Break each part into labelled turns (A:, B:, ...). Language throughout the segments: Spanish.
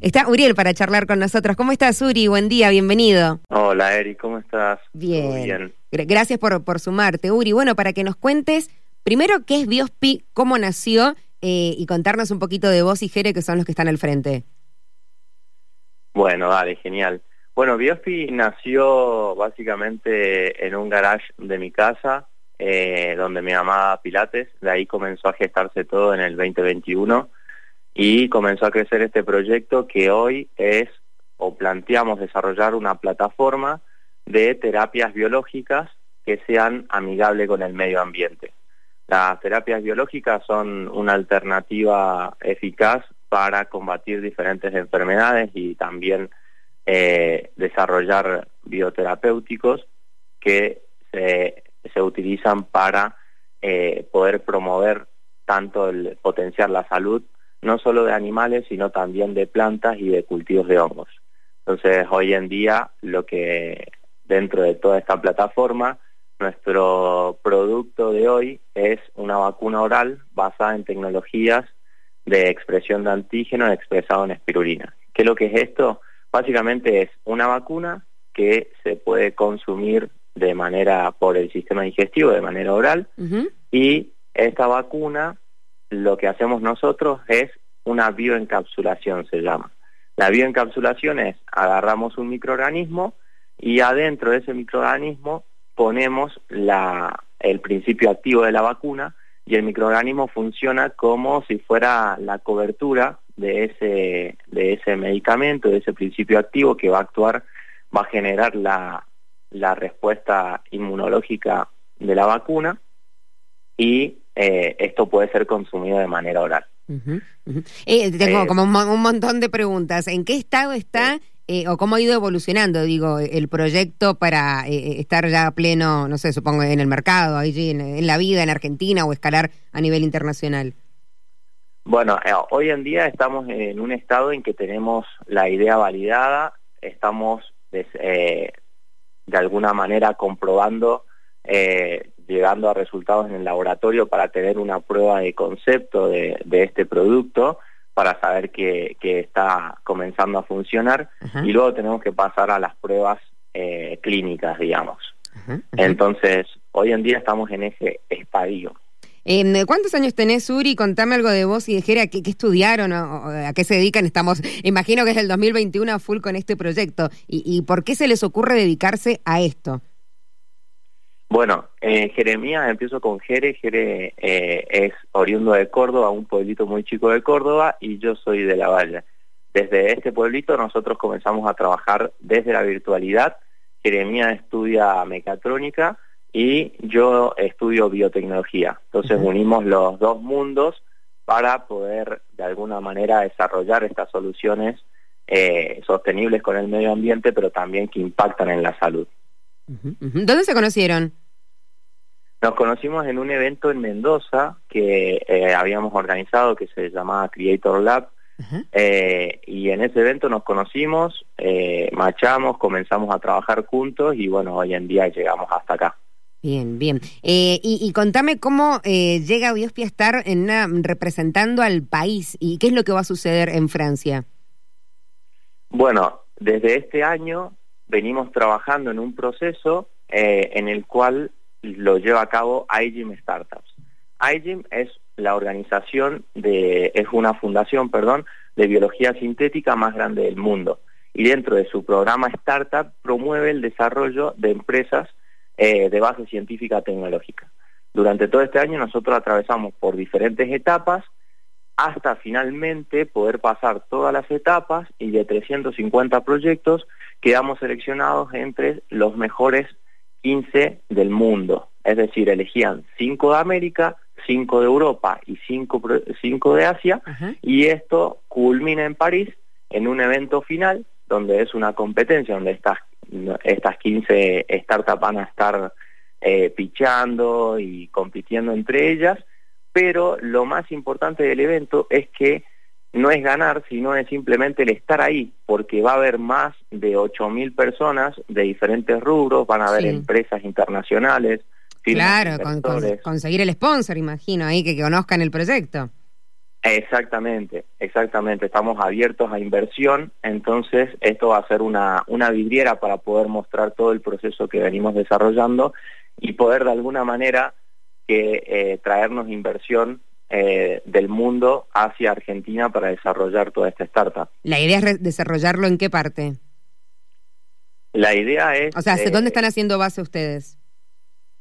A: Está Uriel para charlar con nosotros. ¿Cómo estás, Uri? Buen día, bienvenido.
B: Hola, Eri, ¿cómo estás?
A: Bien. Gracias por, por sumarte, Uri. Bueno, para que nos cuentes primero qué es Biospi, cómo nació eh, y contarnos un poquito de vos y Jere, que son los que están al frente.
B: Bueno, dale, genial. Bueno, Biospi nació básicamente en un garage de mi casa, eh, donde me llamaba Pilates. De ahí comenzó a gestarse todo en el 2021 y comenzó a crecer este proyecto que hoy es o planteamos desarrollar una plataforma de terapias biológicas que sean amigables con el medio ambiente. Las terapias biológicas son una alternativa eficaz para combatir diferentes enfermedades y también eh, desarrollar bioterapéuticos que se, utilizan para eh, poder promover tanto el potenciar la salud no solo de animales, sino también de plantas y de cultivos de hongos. Entonces, hoy en día, lo que dentro de toda esta plataforma, nuestro producto de hoy es una vacuna oral basada en tecnologías de expresión de antígeno expresado en espirulina. ¿Qué es lo que es esto? Básicamente es una vacuna que se puede consumir de manera por el sistema digestivo, de manera oral, y esta vacuna lo que hacemos nosotros es una bioencapsulación, se llama. La bioencapsulación es agarramos un microorganismo y adentro de ese microorganismo ponemos la, el principio activo de la vacuna y el microorganismo funciona como si fuera la cobertura de ese, de ese medicamento, de ese principio activo que va a actuar, va a generar la, la respuesta inmunológica de la vacuna y eh, esto puede ser consumido de manera oral.
A: Eh, tengo eh, como un, montón de preguntas. ¿En qué estado está o cómo ha ido evolucionando, digo, el proyecto para estar ya pleno, no sé, supongo, en el mercado, allí en, la vida, en Argentina o escalar a nivel internacional?
B: Bueno, hoy en día estamos en un estado en que tenemos la idea validada, estamos de, de alguna manera comprobando eh, llegando a resultados en el laboratorio para tener una prueba de concepto de, este producto, para saber que, está comenzando a funcionar, y luego tenemos que pasar a las pruebas eh, clínicas, digamos. Entonces, hoy en día estamos en ese estadio.
A: ¿Cuántos años tenés, Uri? Contame algo de vos y de Jera, ¿qué, estudiaron o, a qué se dedican? Estamos, imagino que es el 2021 a full con este proyecto. ¿Y, y por qué se les ocurre dedicarse a esto?
B: Bueno, eh, Jeremías, empiezo con Jere. Jere eh, es oriundo de Córdoba, un pueblito muy chico de Córdoba, y yo soy de La Valle. Desde este pueblito nosotros comenzamos a trabajar desde la virtualidad. Jeremías estudia mecatrónica y yo estudio biotecnología. Entonces unimos los dos mundos para poder de alguna manera desarrollar estas soluciones eh, sostenibles con el medio ambiente, pero también que impactan en la salud.
A: ¿Dónde se conocieron?
B: Nos conocimos en un evento en Mendoza que eh, habíamos organizado que se llamaba Creator Lab eh, y en ese evento nos conocimos, eh, machamos, comenzamos a trabajar juntos y bueno, hoy en día llegamos hasta acá.
A: Bien, bien. y, contame cómo llega Biospi a estar en representando al país y qué es lo que va a suceder en Francia.
B: Bueno, desde este año venimos trabajando en un proceso en el cual lo lleva a cabo iGym Startups. iGym es la organización de, es una fundación, perdón, de biología sintética más grande del mundo. Y dentro de su programa Startup promueve el desarrollo de empresas eh, de base científica tecnológica. Durante todo este año nosotros atravesamos por diferentes etapas hasta finalmente poder pasar todas las etapas y de 350 proyectos quedamos seleccionados entre los mejores 15 del mundo, es decir, elegían 5 de América, 5 de Europa y 5 cinco, de Asia, y esto culmina en París en un evento final donde es una competencia, donde estas, estas 15 startups van a estar eh, pichando y compitiendo entre ellas, pero lo más importante del evento es que no es ganar, sino es simplemente el estar ahí, porque va a haber más de 8.000 personas de diferentes rubros, van a haber empresas internacionales.
A: Claro, conseguir el sponsor, imagino, ahí que, conozcan el proyecto.
B: Exactamente, exactamente. Estamos abiertos a inversión, entonces esto va a ser una, una vidriera para poder mostrar todo el proceso que venimos desarrollando y poder de alguna manera que eh, traernos inversión eh, del mundo hacia Argentina para desarrollar toda esta startup.
A: ¿La idea es desarrollarlo en qué parte?
B: La idea es...
A: O sea, ¿dónde están haciendo base ustedes?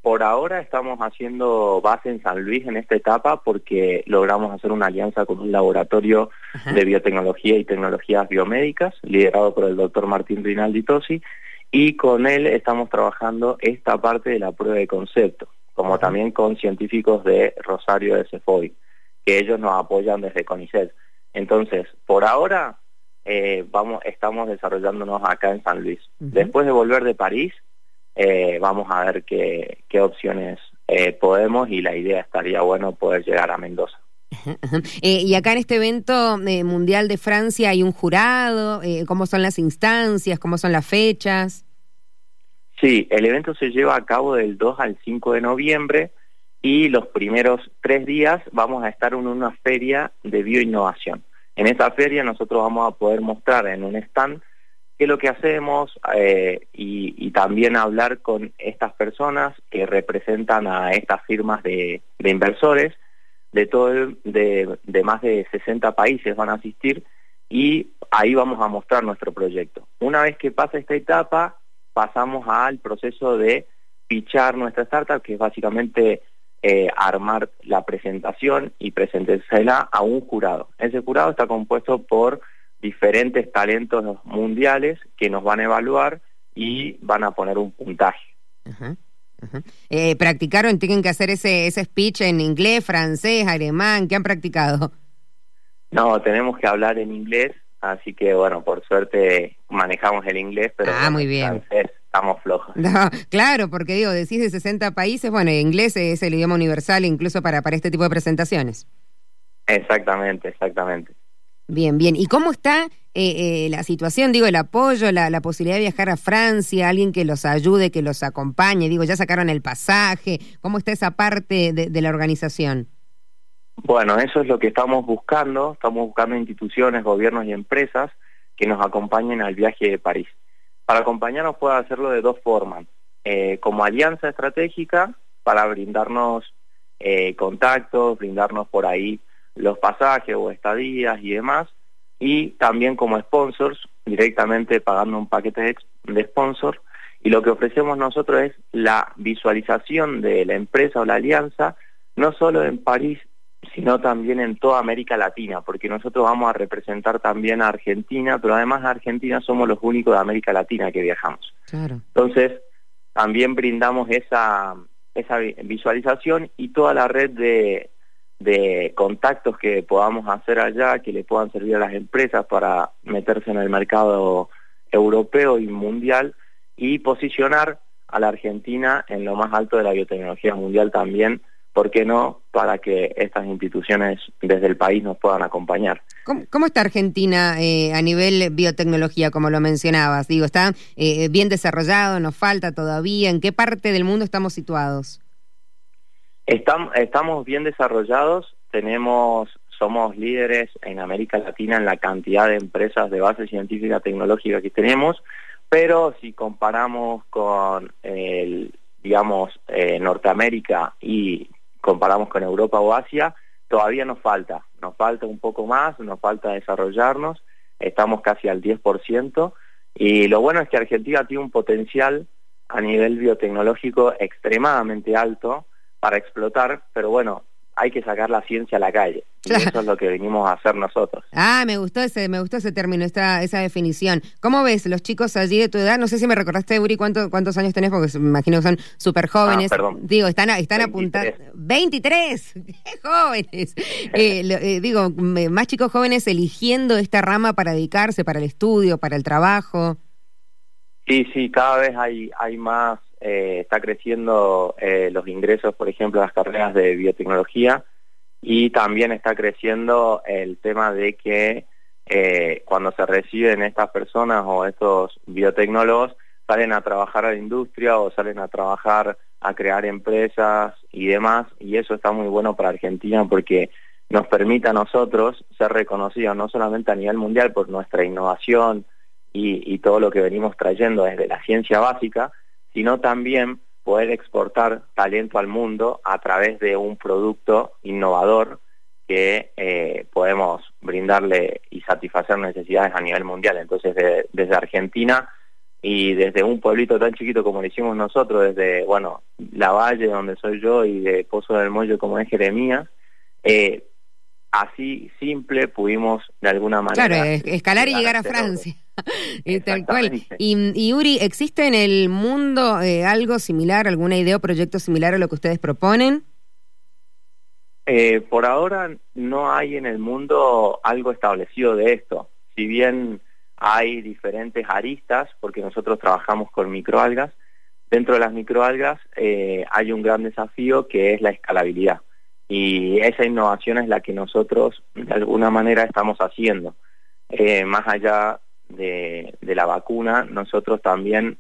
B: Por ahora estamos haciendo base en San Luis en esta etapa porque logramos hacer una alianza con un laboratorio de biotecnología y tecnologías biomédicas liderado por el doctor Martín Rinaldi Tosi y con él estamos trabajando esta parte de la prueba de concepto, como también con científicos de Rosario de Cefoy, que ellos nos apoyan desde CONICET. Entonces, por ahora eh, vamos, estamos desarrollándonos acá en San Luis. Después de volver de París, eh, vamos a ver qué, qué opciones eh, podemos y la idea estaría bueno poder llegar a Mendoza.
A: Eh, y acá en este evento mundial de Francia hay un jurado, ¿cómo son las instancias, cómo son las fechas?
B: Sí, el evento se lleva a cabo del 2 al 5 de noviembre y los primeros tres días vamos a estar en una feria de bioinnovación. En esa feria nosotros vamos a poder mostrar en un stand qué es lo que hacemos eh, y, también hablar con estas personas que representan a estas firmas de, inversores de todo de, de, más de 60 países van a asistir y ahí vamos a mostrar nuestro proyecto. Una vez que pasa esta etapa, pasamos al proceso de fichar nuestra startup, que es básicamente eh, armar la presentación y presentársela a un jurado. Ese jurado está compuesto por diferentes talentos mundiales que nos van a evaluar y van a poner un puntaje.
A: Eh, ¿Practicaron? ¿Tienen que hacer ese, ese speech en inglés, francés, alemán? ¿Qué han practicado?
B: No, tenemos que hablar en inglés, así que bueno, por suerte manejamos el inglés, pero
A: ah, muy bien.
B: francés estamos flojos.
A: claro, porque digo, decís de 60 países, bueno, el inglés es el idioma universal incluso para, para este tipo de presentaciones.
B: Exactamente, exactamente.
A: Bien, bien. ¿Y cómo está eh, eh, la situación? Digo, el apoyo, la, la, posibilidad de viajar a Francia, alguien que los ayude, que los acompañe. Digo, ya sacaron el pasaje. ¿Cómo está esa parte de, la organización?
B: Bueno, eso es lo que estamos buscando. Estamos buscando instituciones, gobiernos y empresas que nos acompañen al viaje de París. Para acompañarnos puede hacerlo de dos formas. Eh, como alianza estratégica para brindarnos contactos, brindarnos por ahí los pasajes o estadías y demás, y también como sponsors, directamente pagando un paquete de sponsor, y lo que ofrecemos nosotros es la visualización de la empresa o la alianza, no solo en París, sino también en toda América Latina, porque nosotros vamos a representar también a Argentina, pero además a Argentina somos los únicos de América Latina que viajamos. Entonces, también brindamos esa, esa visualización y toda la red de, de contactos que podamos hacer allá, que le puedan servir a las empresas para meterse en el mercado europeo y mundial y posicionar a la Argentina en lo más alto de la biotecnología mundial también, ¿por qué no? Para que estas instituciones desde el país nos puedan acompañar.
A: ¿Cómo, está Argentina eh, a nivel biotecnología, como lo mencionabas? Digo, ¿está eh, bien desarrollado? ¿Nos falta todavía? ¿En qué parte del mundo estamos situados?
B: Estamos, bien desarrollados, tenemos, somos líderes en América Latina en la cantidad de empresas de base científica tecnológica que tenemos, pero si comparamos con el, digamos, eh, Norteamérica y comparamos con Europa o Asia, todavía nos falta, nos falta un poco más, nos falta desarrollarnos, estamos casi al 10%, y lo bueno es que Argentina tiene un potencial a nivel biotecnológico extremadamente alto, para explotar, pero bueno, hay que sacar la ciencia a la calle. Y eso es lo que venimos a hacer nosotros.
A: Ah, me gustó ese, me gustó ese término, esta, esa definición. ¿Cómo ves los chicos allí de tu edad? No sé si me recordaste, Uri, cuánto, cuántos años tenés, porque me imagino que son súper jóvenes. Ah, digo, están, están apuntando. ¡23! ¡Qué jóvenes! Eh, eh, digo, más chicos jóvenes eligiendo esta rama para dedicarse, para el estudio, para el trabajo.
B: Sí, sí, cada vez hay, hay más eh, está creciendo eh, los ingresos, por ejemplo, las carreras de biotecnología y también está creciendo el tema de que eh, cuando se reciben estas personas o estos biotecnólogos salen a trabajar a la industria o salen a trabajar a crear empresas y demás y eso está muy bueno para Argentina porque nos permita a nosotros ser reconocidos no solamente a nivel mundial por nuestra innovación y, todo lo que venimos trayendo desde la ciencia básica, sino también poder exportar talento al mundo a través de un producto innovador que eh, podemos brindarle y satisfacer necesidades a nivel mundial. Entonces, desde Argentina y desde un pueblito tan chiquito como lo hicimos nosotros, desde, bueno, La Valle, donde soy yo, y de Pozo del Mollo, como es Jeremías, eh, así simple pudimos de alguna manera...
A: Claro, escalar y llegar a Francia. tal cual. Y, Uri, ¿existe en el mundo eh, algo similar, alguna idea o proyecto similar a lo que ustedes proponen?
B: Eh, por ahora no hay en el mundo algo establecido de esto. Si bien hay diferentes aristas, porque nosotros trabajamos con microalgas, dentro de las microalgas eh, hay un gran desafío que es la escalabilidad. Y esa innovación es la que nosotros de alguna manera estamos haciendo. Eh, más allá de, la vacuna, nosotros también,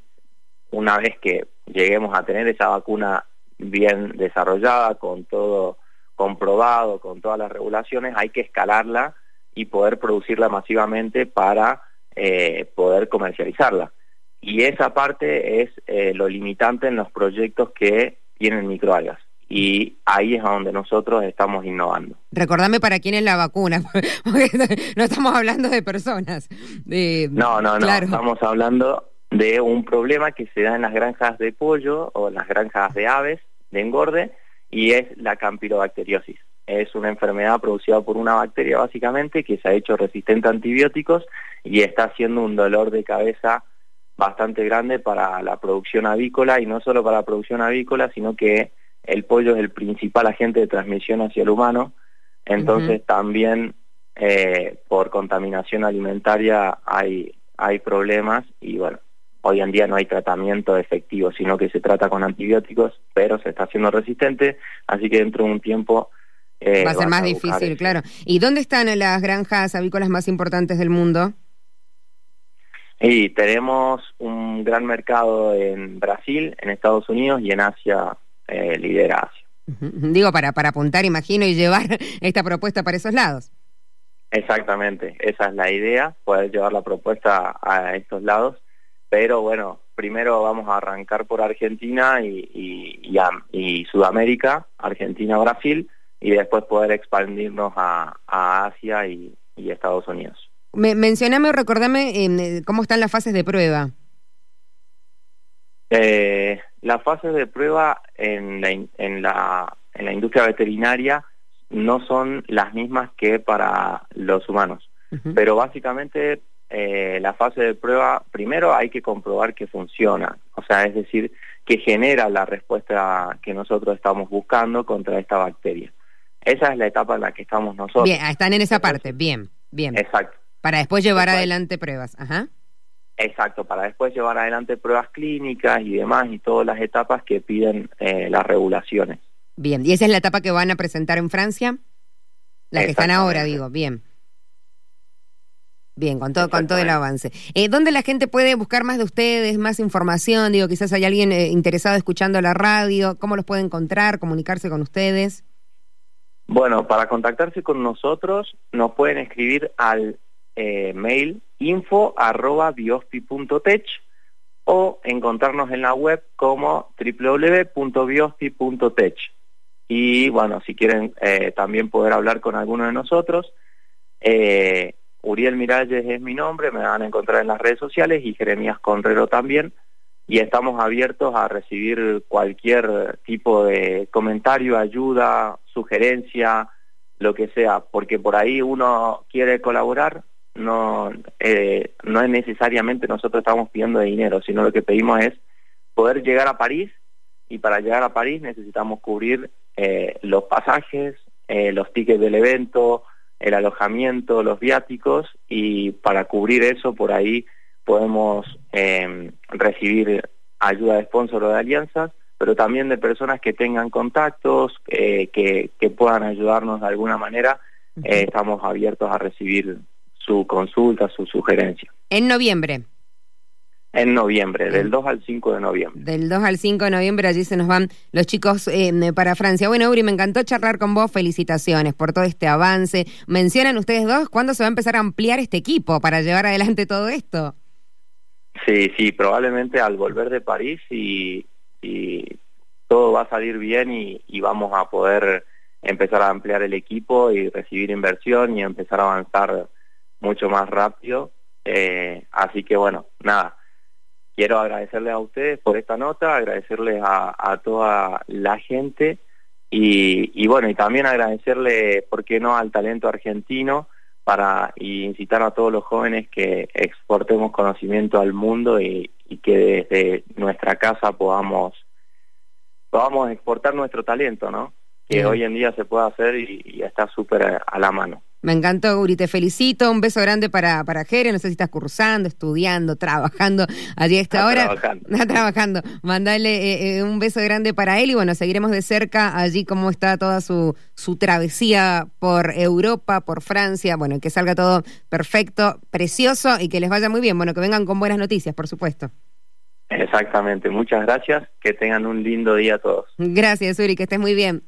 B: una vez que lleguemos a tener esa vacuna bien desarrollada, con todo comprobado, con todas las regulaciones, hay que escalarla y poder producirla masivamente para eh, poder comercializarla. Y esa parte es eh, lo limitante en los proyectos que tienen microalgas y ahí es donde nosotros estamos innovando.
A: Recordame para quién es la vacuna, porque no estamos hablando de personas.
B: no, no, no, estamos hablando de un problema que se da en las granjas de pollo o en las granjas de aves de engorde y es la campylobacteriosis. Es una enfermedad producida por una bacteria básicamente que se ha hecho resistente a antibióticos y está haciendo un dolor de cabeza bastante grande para la producción avícola y no solo para la producción avícola, sino que el pollo es el principal agente de transmisión hacia el humano, entonces también eh, por contaminación alimentaria hay, hay problemas y bueno, hoy en día no hay tratamiento efectivo, sino que se trata con antibióticos, pero se está haciendo resistente, así que dentro de un tiempo...
A: Eh, va a ser más difícil, claro. ¿Y dónde están las granjas avícolas más importantes del mundo?
B: Y tenemos un gran mercado en Brasil, en Estados Unidos y en Asia eh, lidera
A: Digo, para, para apuntar, imagino, y llevar esta propuesta para esos lados.
B: Exactamente, esa es la idea, poder llevar la propuesta a estos lados, pero bueno, primero vamos a arrancar por Argentina y, y, Sudamérica, Argentina, Brasil, y después poder expandirnos a, Asia y, Estados Unidos.
A: Me, mencioname o recordame em, cómo están las fases de prueba.
B: Eh, las fases de prueba en la, en, la, en la industria veterinaria no son las mismas que para los humanos, pero básicamente eh, la fase de prueba, primero hay que comprobar que funciona, o sea, es decir, que genera la respuesta que nosotros estamos buscando contra esta bacteria. Esa es la etapa en la que estamos nosotros.
A: Bien, están en esa parte, bien, bien.
B: Exacto.
A: Para después llevar adelante pruebas, ajá.
B: Exacto, para después llevar adelante pruebas clínicas y demás y todas las etapas que piden eh, las regulaciones.
A: Bien, ¿y esa es la etapa que van a presentar en Francia? La que están ahora, digo, bien. Bien, con todo, con todo el avance. Eh, ¿Dónde la gente puede buscar más de ustedes, más información? Digo, quizás hay alguien eh, interesado escuchando la radio. ¿Cómo los puede encontrar, comunicarse con ustedes?
B: Bueno, para contactarse con nosotros nos pueden escribir al eh, mail info arroba biospi.tech o encontrarnos en la web como www.biospi.tech. Y bueno, si quieren eh, también poder hablar con alguno de nosotros, eh, Uriel Miralles es mi nombre, me van a encontrar en las redes sociales y Jeremías Conrero también. Y estamos abiertos a recibir cualquier tipo de comentario, ayuda, sugerencia, lo que sea, porque por ahí uno quiere colaborar no, eh, no es necesariamente nosotros estamos pidiendo dinero, sino lo que pedimos es poder llegar a París y para llegar a París necesitamos cubrir eh, los pasajes, eh, los tickets del evento, el alojamiento, los viáticos y para cubrir eso por ahí podemos em, recibir ayuda de sponsor o de alianzas, pero también de personas que tengan contactos, que, que puedan ayudarnos de alguna manera. estamos abiertos a recibir su consulta, su sugerencia.
A: En noviembre.
B: En noviembre, del 2 al 5 de noviembre.
A: Del 2 al 5 de noviembre, allí se nos van los chicos eh, para Francia. Bueno, Uri, me encantó charlar con vos. Felicitaciones por todo este avance. Mencionan ustedes dos cuándo se va a empezar a ampliar este equipo para llevar adelante todo esto.
B: Sí, sí, probablemente al volver de París y, todo va a salir bien y, vamos a poder empezar a ampliar el equipo y recibir inversión y empezar a avanzar mucho más rápido. Eh, así que bueno, nada, quiero agradecerles a ustedes por esta nota, agradecerles a, toda la gente y, bueno, y también agradecerle, ¿por qué no?, al talento argentino para incitar a todos los jóvenes que exportemos conocimiento al mundo y, que desde nuestra casa podamos podamos exportar nuestro talento, ¿no? Que hoy en día se puede hacer y, y está súper a la mano.
A: Me encantó, Uri, te felicito. Un beso grande para, para Jere. No sé si estás cursando, estudiando, trabajando allí a esta hora.
B: Trabajando.
A: Está trabajando. Mandale eh, eh, un beso grande para él y bueno, seguiremos de cerca allí cómo está toda su, su travesía por Europa, por Francia. Bueno, que salga todo perfecto, precioso y que les vaya muy bien. Bueno, que vengan con buenas noticias, por supuesto.
B: Exactamente. Muchas gracias. Que tengan un lindo día todos.
A: Gracias, Uri, que estés muy bien.